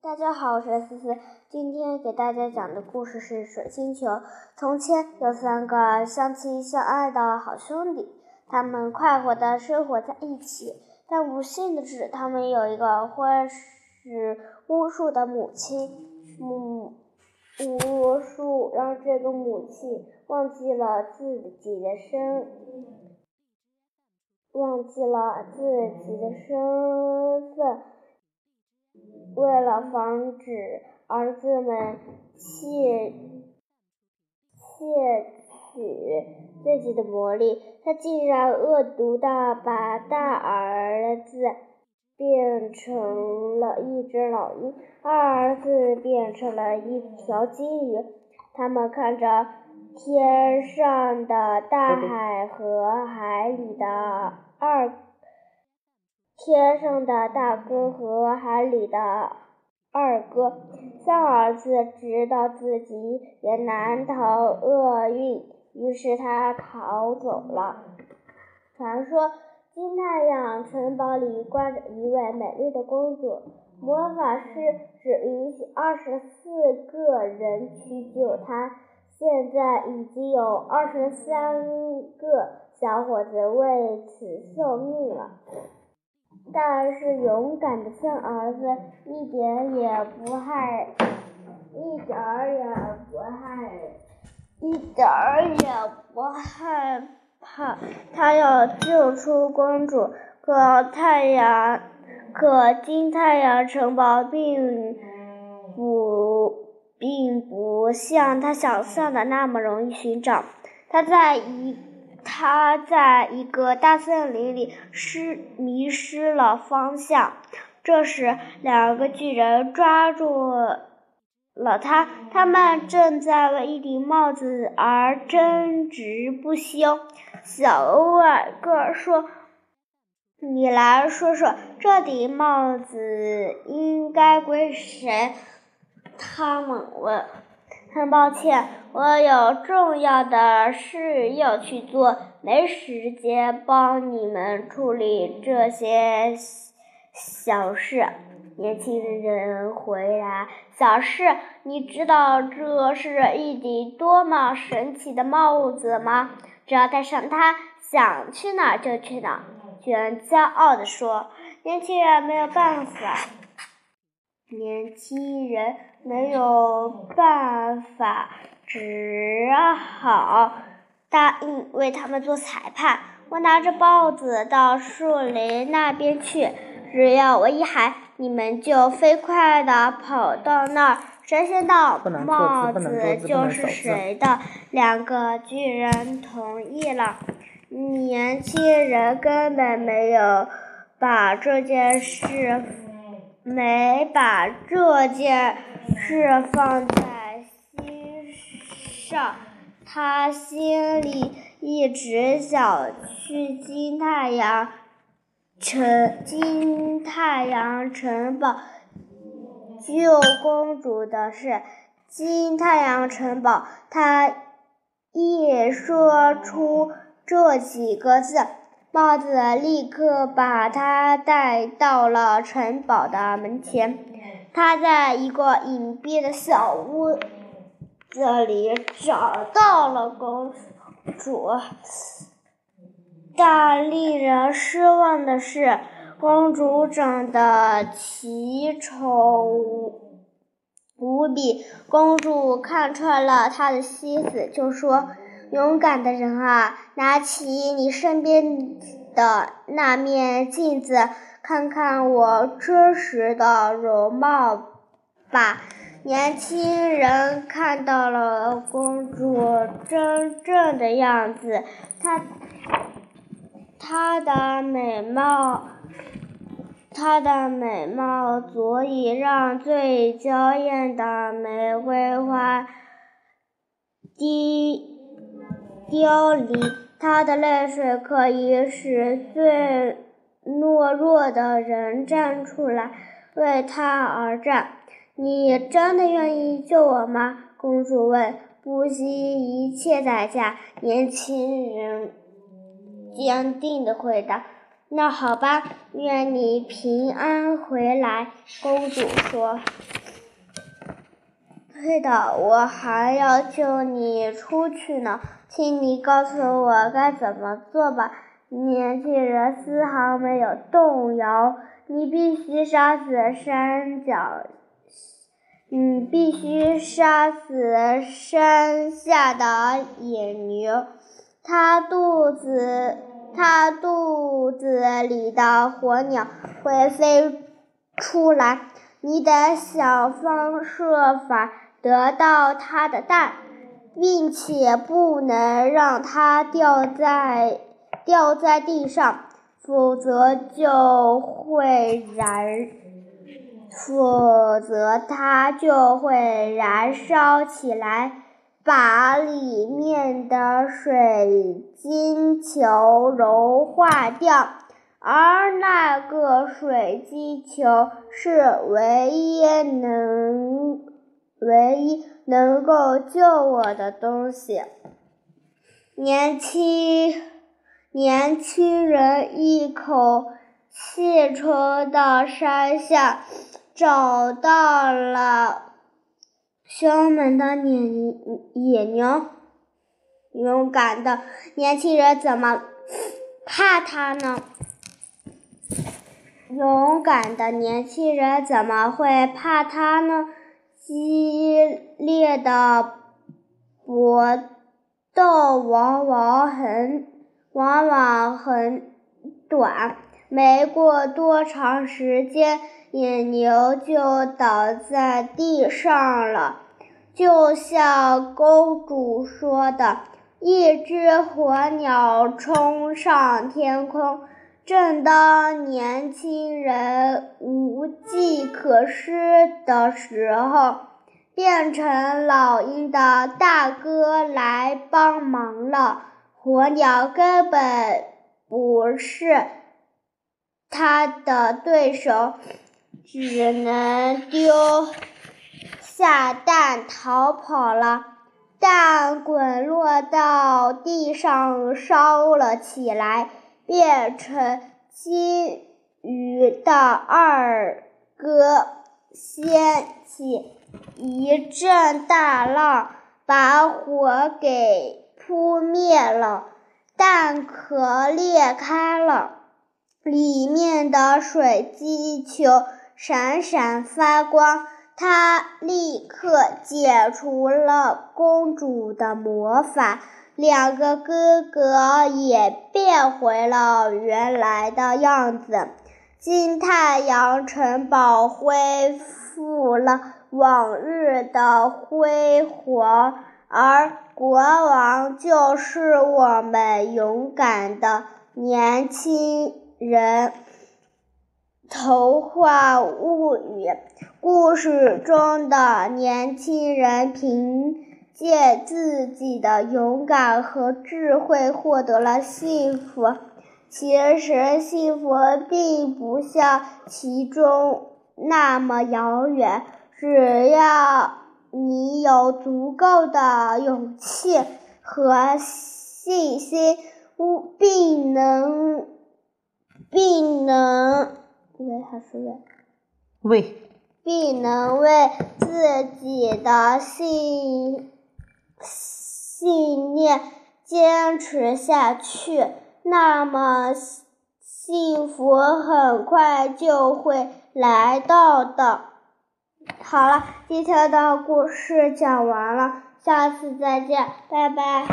大家好，我是思思。今天给大家讲的故事是《水星球》。从前有三个相亲相爱的好兄弟，他们快活的生活在一起。但不幸的是，他们有一个会使巫术的母亲。母巫术让这个母亲忘记了自己的身，忘记了自己的身份。为了防止儿子们窃窃取自己的魔力，他竟然恶毒的把大儿子变成了一只老鹰，二儿子变成了一条金鱼。他们看着天上的大海和海里的二。天上的大哥和海里的二哥，三儿子知道自己也难逃厄运，于是他逃走了。传说金太阳城堡里关着一位美丽的公主，魔法师只允许二十四个人去救她。现在已经有二十三个小伙子为此送命了。但是勇敢的三儿子一点也不害，一点儿也不害，一点儿也不害怕。他要救出公主，可太阳，可金太阳城堡并不并不像他想象的那么容易寻找。他在一。他在一个大森林里失迷失了方向。这时，两个巨人抓住了他，他们正在为一顶帽子而争执不休。小矮个说：“你来说说，这顶帽子应该归谁？”他们问。很抱歉，我有重要的事要去做，没时间帮你们处理这些小事。年轻人回答：“小事？你知道这是一顶多么神奇的帽子吗？只要戴上它，想去哪儿就去哪儿。”巨人骄傲地说：“年轻人没有办法。”年轻人没有办法，只好答应为他们做裁判。我拿着帽子到树林那边去，只要我一喊，你们就飞快地跑到那儿。谁先到，帽子就是谁的。两个巨人同意了。年轻人根本没有把这件事。没把这件是放在心上，他心里一直想去金太阳城金太阳城堡救公主的事。金太阳城堡，他一说出这几个字。帽子立刻把他带到了城堡的门前。他在一个隐蔽的小屋子里找到了公主，但令人失望的是，公主长得奇丑无比。公主看穿了他的心思，就说。勇敢的人啊，拿起你身边的那面镜子，看看我真实的容貌吧。年轻人看到了公主真正的样子，她她的美貌，她的美貌足以让最娇艳的玫瑰花滴。凋零，他的泪水可以使最懦弱的人站出来，为他而战。你真的愿意救我吗？公主问。不惜一切代价，年轻人坚定地回答：“那好吧，愿你平安回来。”公主说。“对的，我还要救你出去呢，请你告诉我该怎么做吧。”年轻人丝毫没有动摇。“你必须杀死山脚，你必须杀死山下的野牛，它肚子。”它肚子里的火鸟会飞出来，你得想方设法得到它的蛋，并且不能让它掉在掉在地上，否则就会燃，否则它就会燃烧起来。把里面的水晶球融化掉，而那个水晶球是唯一能、唯一能够救我的东西。年轻年轻人一口气冲到山下，找到了。凶猛的野野牛，勇敢的年轻人怎么怕他呢？勇敢的年轻人怎么会怕他呢？激烈的搏斗往往很往往很短，没过多长时间。野牛就倒在地上了，就像公主说的，一只火鸟冲上天空。正当年轻人无计可施的时候，变成老鹰的大哥来帮忙了。火鸟根本不是他的对手。只能丢下蛋逃跑了，蛋滚落到地上烧了起来，变成金鱼的二哥掀起一阵大浪，把火给扑灭了，蛋壳裂开了，里面的水晶球。闪闪发光，他立刻解除了公主的魔法，两个哥哥也变回了原来的样子。金太阳城堡恢复了往日的辉煌，而国王就是我们勇敢的年轻人。童话物语故事中的年轻人平借自己的勇敢和智慧获得了幸福。其实，幸福并不像其中那么遥远，只要你有足够的勇气和信心，并能，并能。为还是为？为，并能为自己的信信念坚持下去，那么幸福很快就会来到的。好了，今天的故事讲完了，下次再见，拜拜。